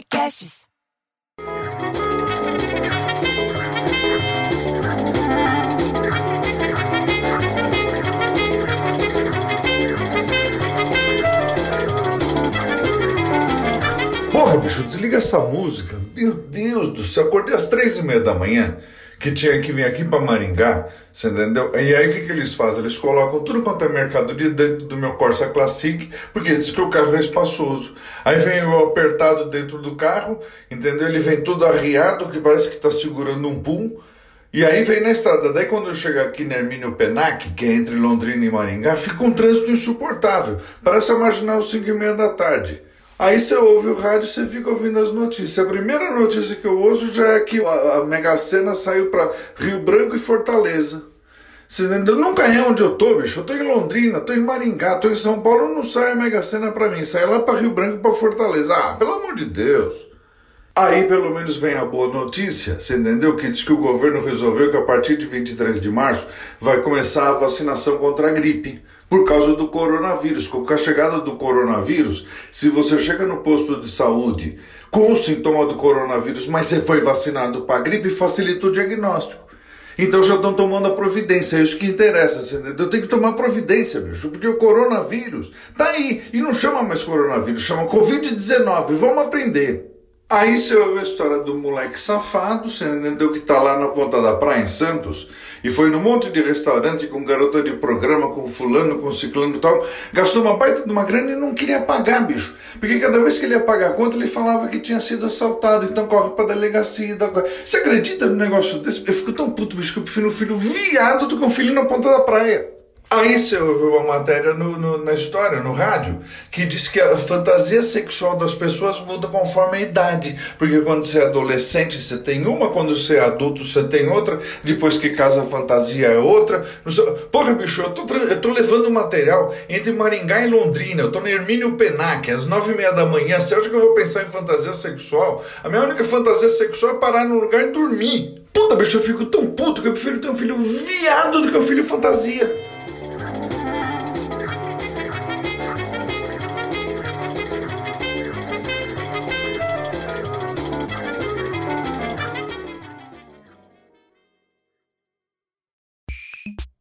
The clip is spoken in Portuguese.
Podcasts. Porra, bicho, desliga essa música. Meu Deus do céu, acordei às três e meia da manhã, que tinha que vir aqui para Maringá, você entendeu? E aí o que, que eles fazem? Eles colocam tudo quanto é mercadoria dentro do meu Corsa Classic, porque diz que o carro é espaçoso. Aí vem o apertado dentro do carro, entendeu? Ele vem todo arriado, que parece que está segurando um pum. E aí vem na estrada. Daí quando eu chego aqui na Hermínio Penac, que é entre Londrina e Maringá, fica um trânsito insuportável. Parece a marginal 5 e meia da tarde. Aí você ouve o rádio você fica ouvindo as notícias. A primeira notícia que eu ouço já é que a, Mega Sena saiu para Rio Branco e Fortaleza. Você entendeu? Nunca é onde eu tô, bicho. Eu tô em Londrina, tô em Maringá, tô em São Paulo, não sai a Mega Sena pra mim. Sai lá para Rio Branco e pra Fortaleza. Ah, pelo amor de Deus. Aí pelo menos vem a boa notícia, você entendeu? Que diz que o governo resolveu que a partir de 23 de março vai começar a vacinação contra a gripe, por causa do coronavírus. Com a chegada do coronavírus, se você chega no posto de saúde com o sintoma do coronavírus, mas você foi vacinado para a gripe, facilita o diagnóstico. Então já estão tomando a providência, é isso que interessa, você entendeu? Tem que tomar providência, bicho, porque o coronavírus tá aí. E não chama mais coronavírus, chama Covid-19. Vamos aprender. Aí você ouve a história do moleque safado, você entendeu que tá lá na ponta da praia em Santos, e foi num monte de restaurante com garota de programa, com fulano, com ciclano e tal, gastou uma baita de uma grana e não queria pagar, bicho. Porque cada vez que ele ia pagar a conta, ele falava que tinha sido assaltado, então corre pra delegacia. Da... Você acredita no negócio desse? Eu fico tão puto, bicho, que eu prefiro um filho viado do que um filho na ponta da praia. Aí você ouviu uma matéria no, no, na história, no rádio, que diz que a fantasia sexual das pessoas muda conforme a idade. Porque quando você é adolescente, você tem uma, quando você é adulto, você tem outra, depois que casa a fantasia é outra. Porra, bicho, eu tô, eu tô levando material entre Maringá e Londrina, eu tô no Hermínio Penac, às nove e meia da manhã. Você acha que eu vou pensar em fantasia sexual? A minha única fantasia sexual é parar num lugar e dormir. Puta, bicho, eu fico tão puto que eu prefiro ter um filho viado do que um filho fantasia.